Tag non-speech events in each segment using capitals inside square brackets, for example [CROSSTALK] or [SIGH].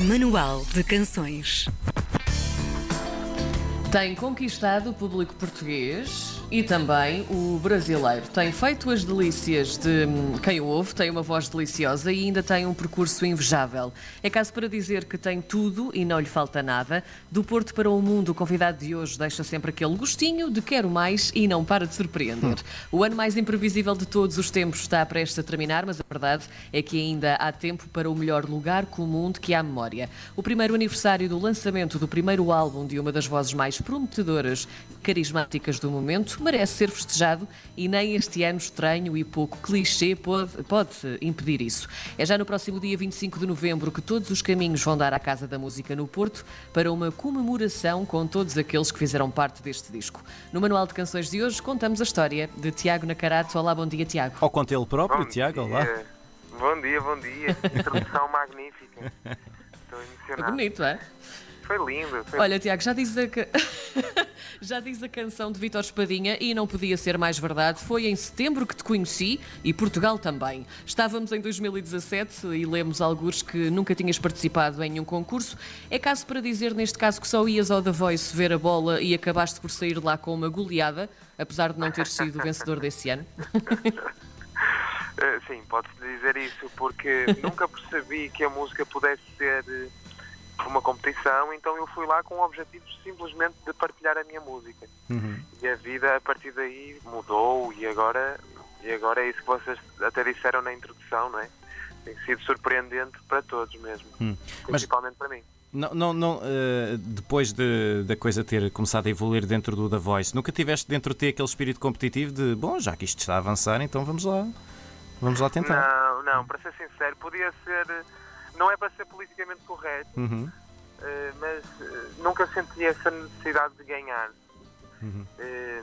Manual de Canções. Tem conquistado o público português e também o brasileiro. Tem feito as delícias de hum, quem o ouve, tem uma voz deliciosa e ainda tem um percurso invejável. É caso para dizer que tem tudo e não lhe falta nada. Do Porto para o Mundo, o convidado de hoje deixa sempre aquele gostinho de quero mais e não para de surpreender. O ano mais imprevisível de todos os tempos está prestes a terminar, mas a verdade é que ainda há tempo para o melhor lugar comum de que há memória. O primeiro aniversário do lançamento do primeiro álbum de uma das vozes mais prometedoras e carismáticas do momento merece ser festejado e nem este ano estranho e pouco clichê pode, pode impedir isso. É já no próximo dia 25 de novembro que todos os caminhos vão dar à Casa da Música no Porto para uma comemoração com todos aqueles que fizeram parte deste disco. No Manual de Canções de hoje contamos a história de Tiago Nacarato. Olá, bom dia, Tiago. Ou conta ele próprio, Bom Tiago, dia. olá. Bom dia, bom dia. [LAUGHS] Introdução magnífica. Estou É emocionado. bonito, é? Foi lindo. Foi... Olha, Tiago, já diz a, [LAUGHS] já diz a canção de Vítor Espadinha e não podia ser mais verdade. Foi em setembro que te conheci e Portugal também. Estávamos em 2017 e lemos alguns que nunca tinhas participado em nenhum concurso. É caso para dizer, neste caso, que só ias ao The Voice ver a bola e acabaste por sair lá com uma goleada, apesar de não ter sido o [LAUGHS] vencedor desse ano. Eh, sim, pode-se dizer isso, porque [LAUGHS] nunca percebi que a música pudesse ser eh, uma competição, então eu fui lá com o objetivo simplesmente de partilhar a minha música. Uhum. E a vida a partir daí mudou e agora, e agora é isso que vocês até disseram na introdução, não é? Tem sido surpreendente para todos mesmo, Hum. Mas- principalmente para mim. Não, não, não, eh, depois de, da coisa ter começado a evoluir dentro do The Voice, nunca tiveste dentro de ti aquele espírito competitivo de, bom, já que isto está a avançar, então vamos lá, vamos lá tentar. Não, não, para ser sincero, podia ser. Não é para ser politicamente correto, Uhum. eh, mas eh, nunca senti essa necessidade de ganhar. Uhum. Eh,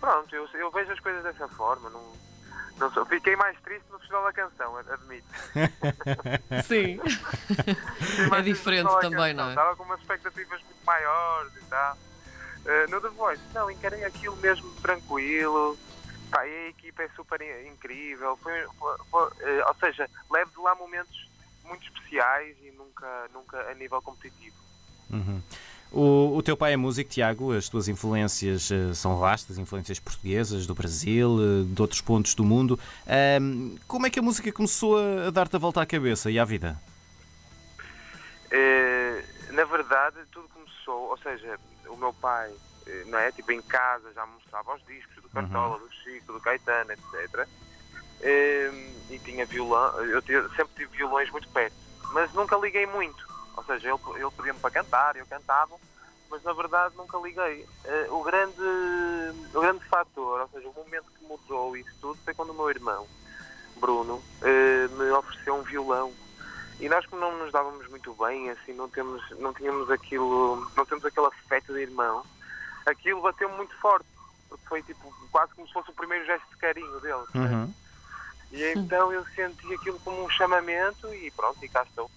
pronto, eu, eu vejo as coisas dessa forma. Não, não sou- fiquei mais triste no Festival da Canção, ad- admito. [LAUGHS] Sim. É diferente também, Canção, não é? Estava com umas expectativas muito maiores e tal. No The Voice, não, encarei aquilo mesmo tranquilo. Pá, e a equipa é super in- incrível. Foi, foi- foi, ou seja, levo de lá momentos muito especiais e nunca, nunca a nível competitivo. Uhum. O, o teu pai é músico, Tiago, as tuas influências eh, são vastas, influências portuguesas, do Brasil, eh, de outros pontos do mundo. Como é que a música começou a, a dar-te a volta à cabeça e à vida? Eh, na verdade, tudo começou, ou seja, o meu pai, não é? Tipo, em casa já mostrava os discos do Cartola, do Chico, do Caetano, etc. Eh, e tinha violão, eu sempre tive violões muito perto, mas nunca liguei muito. Ou seja, ele, ele pedia-me para cantar, eu cantava, mas na verdade nunca liguei. Eh, o, grande, o grande fator, ou seja, o momento que mudou isso tudo foi quando o meu irmão, Bruno, eh, me ofereceu um violão e nós como não nos dávamos muito bem, assim, não temos, não tínhamos aquilo, não temos aquele afeto de irmão, aquilo bateu muito forte, porque foi tipo quase como se fosse o primeiro gesto de carinho dele. Uhum. E então eu senti aquilo como um chamamento e pronto, e cá estou.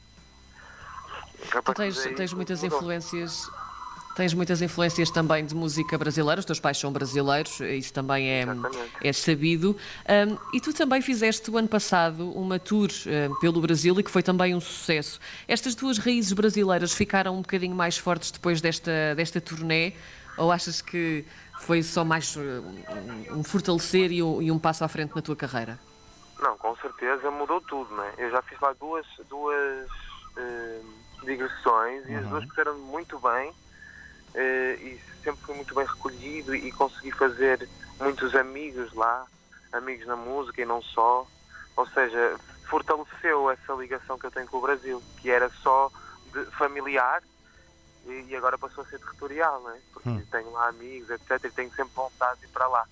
Tu tens, tens muitas mudou. influências. Tens muitas influências também de música brasileira, os teus pais são brasileiros, isso também é, Exatamente. é sabido. Um, e tu também fizeste o ano passado uma tour um, pelo Brasil e que foi também um sucesso. Estas tuas raízes brasileiras ficaram um bocadinho mais fortes depois desta, desta turnê? Ou achas que foi só mais uh, um, um fortalecer e um, e um passo à frente na tua carreira? Não, com certeza mudou tudo, né? Eu já fiz lá duas, duas eh, digressões e as duas correram muito bem eh, e sempre fui muito bem recolhido e consegui fazer muitos amigos lá, amigos na música e não só. Ou seja, fortaleceu essa ligação que eu tenho com o Brasil, que era só de familiar e, e agora passou a ser territorial, né? Porque Hum. tenho lá amigos, etc. E tenho sempre vontade de ir para lá.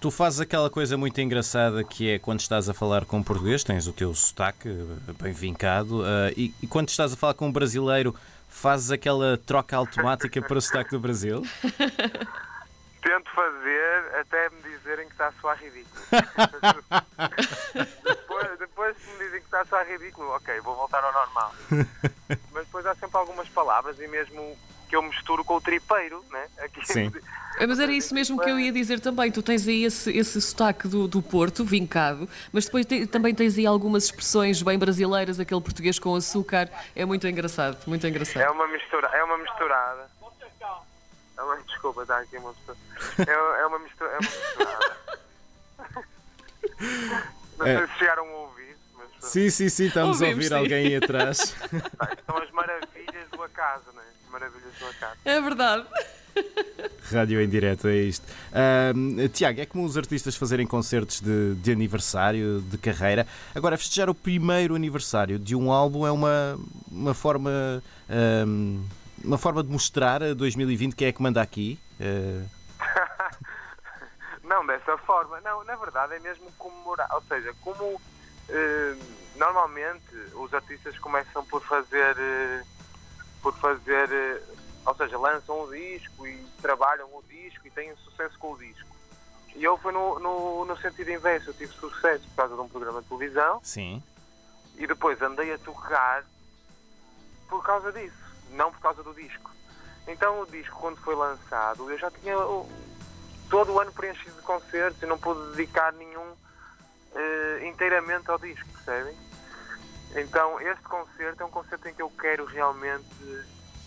Tu fazes aquela coisa muito engraçada que é quando estás a falar com um português, tens o teu sotaque eh, bem vincado, eh, e, e quando estás a falar com um brasileiro, fazes aquela troca automática para o sotaque do Brasil? [LAUGHS] Tento fazer até me dizerem que está a soar ridículo. [LAUGHS] depois, depois que me dizem que está a soar ridículo, ok, vou voltar ao normal. [LAUGHS] Mas depois há sempre algumas palavras e mesmo que eu misturo com o tripeiro, né? Aqui Sim. É, mas era isso mesmo que eu ia dizer também. Tu tens aí esse, esse sotaque do, do Porto, vincado, mas depois te, também tens aí algumas expressões bem brasileiras, aquele português com açúcar. É muito engraçado, muito engraçado. É uma mistura, é uma misturada. É uma, desculpa, está aqui uma pessoa. É, é uma mistura, é uma misturada. [LAUGHS] Não sei É. se chegaram a ouvir, mas Sim, sim, sim, estamos a Ouvimos, ouvir sim. alguém aí atrás. [LAUGHS] pá, são as maravilhas do acaso, não é? As maravilhas do acaso. É verdade. Rádio em direto, é isto. Ahm, Tiago, é comum os artistas fazerem concertos de, de aniversário, de carreira. Agora, festejar o primeiro aniversário de um álbum é uma, uma forma. uma forma de mostrar a 2020 quem é que manda aqui. Eh, [LAUGHS] Não, dessa forma. Não, na verdade é mesmo comemorar. Ou seja, como eh, normalmente os artistas começam por fazer. eh, por fazer. Ou seja, lançam o disco e trabalham o disco e têm sucesso com o disco. E eu fui no, no, no sentido inverso. Eu tive sucesso por causa de um programa de televisão sim. e depois andei a tocar por causa disso, não por causa do disco. Então o disco, quando foi lançado, eu já tinha todo o ano preenchido de concertos e não pude dedicar nenhum eh, inteiramente ao disco, percebem? Então este concerto é um concerto em que eu quero realmente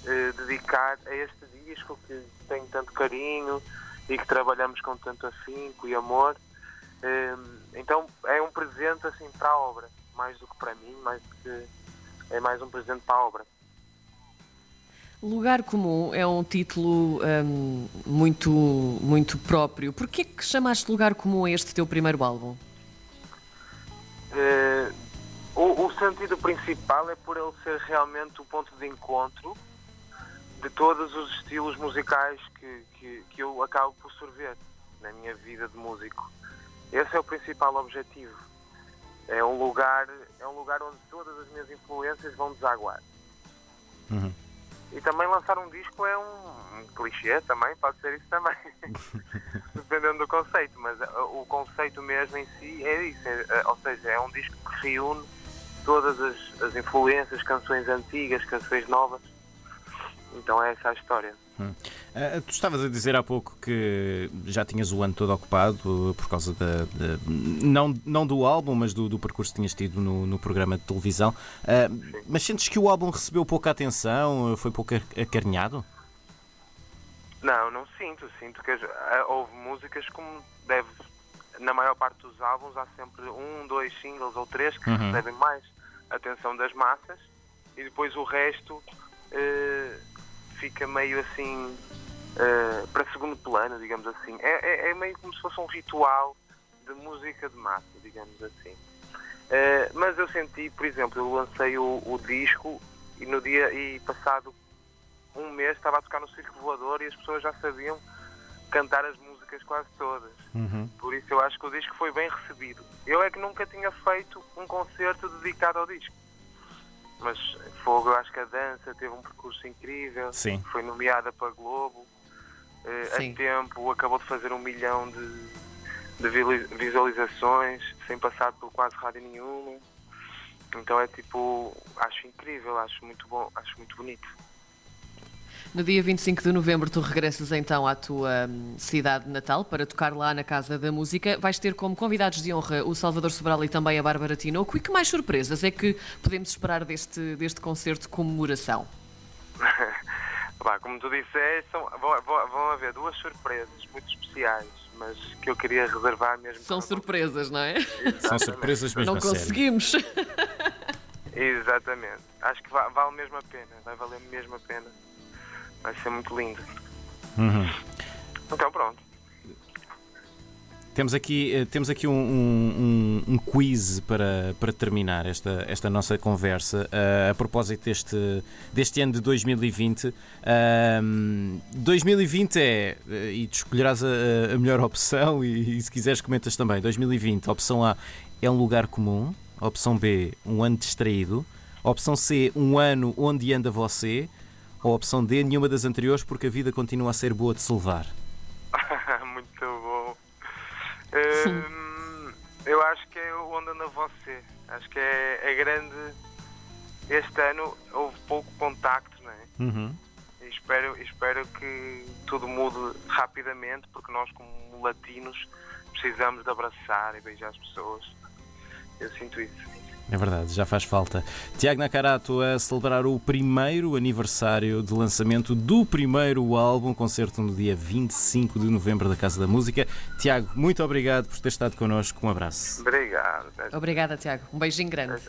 eh, dedicar a este disco que tenho tanto carinho e que trabalhamos com tanto afinco e amor. Eh, então é um presente assim para a obra, mais do que para mim, mais do que é mais um presente para a obra. Lugar Comum é um título hum, muito, muito próprio. Porquê que chamaste Lugar Comum a este teu primeiro álbum? Eh, o, o sentido principal é por ele ser realmente o ponto de encontro de todos os estilos musicais que, que, que eu acabo por sorver na minha vida de músico. Esse é o principal objetivo. É um lugar, é um lugar onde todas as minhas influências vão desaguar. Uhum. E também lançar um disco é um, um clichê também, pode ser isso também. [LAUGHS] Dependendo do conceito, mas uh, o conceito mesmo em si é isso. é, uh, ou seja, é um disco que reúne todas as, as influências, canções antigas, canções novas. Então é essa a história. Ah, tu estavas a dizer há pouco que já tinhas o ano todo ocupado uh, por causa da. da- não, não do álbum, mas do, do percurso que tinhas tido no, no programa de televisão. Ah, mas sentes que o álbum recebeu pouca atenção? uh, Foi pouco ac- acarinhado? Não, não sinto. Sinto que houve músicas como deve. Na maior parte dos álbuns há sempre um, dois singles ou três que Uhum. recebem mais atenção das massas e depois o resto eh, fica meio assim eh, para segundo plano, digamos assim. É, é- é meio como se fosse um ritual de música de massa, digamos assim. Eh, mas eu senti, por exemplo, eu lancei o, o disco e no dia e passado um mês estava a tocar no circo voador e as pessoas já sabiam cantar as músicas quase todas. Por isso eu acho que o disco foi bem recebido. Eu é que nunca tinha feito um concerto dedicado ao disco. Mas Fogo, eu acho que a dança teve um percurso incrível. Sim. Foi nomeada para Globo. Sim. a Tempo acabou de fazer um milhão de, de visualizações sem passar por quase rádio nenhuma. Então é tipo, acho incrível, acho muito bom, acho muito bonito. No dia 25 de novembro, tu regressas então à tua hum, cidade natal para tocar lá na Casa da Música. Vais ter como convidados de honra o Salvador Sobral e também a Bárbara Tinoco. E que mais surpresas é que podemos esperar deste, deste concerto de comemoração? [LAUGHS] Como tu disseste, são, vão, vão- vão haver duas surpresas muito especiais, mas que eu queria reservar mesmo. São surpresas, não é? São surpresas mesmo Não a sério. conseguimos. Exatamente. Acho que va- vale mesmo a pena. Vai valer mesmo a pena. Vai ser muito lindo. Uhum. Então pronto. Temos aqui, eh, temos aqui um, um- um- quiz para, para terminar esta, esta nossa conversa eh, a propósito deste, deste ano de 2020. Ahm, 2020 é, eh, e tu escolherás a, a melhor opção, e, e se quiseres comentas também. 2020, opção A é um lugar comum, opção B, um ano distraído, opção C, um ano onde anda você, ou opção D, nenhuma das anteriores, porque a vida continua a ser boa de se levar. [LAUGHS] muito bom. Hum, eu acho que é o Onde Anda Você. Acho que é, é grande. Este ano houve pouco contacto, não é? Uhum. Espero, espero que tudo mude rapidamente, porque nós, como latinos, precisamos de abraçar e beijar as pessoas. Eu sinto isso. É verdade, já faz falta. Tiago Nakarato a celebrar o primeiro aniversário de lançamento do primeiro álbum, concerto no dia 25 de novembro da Casa da Música. Tiago, muito obrigado por ter estado connosco. Um abraço. Obrigado. Obrigada, Tiago. Um beijinho grande.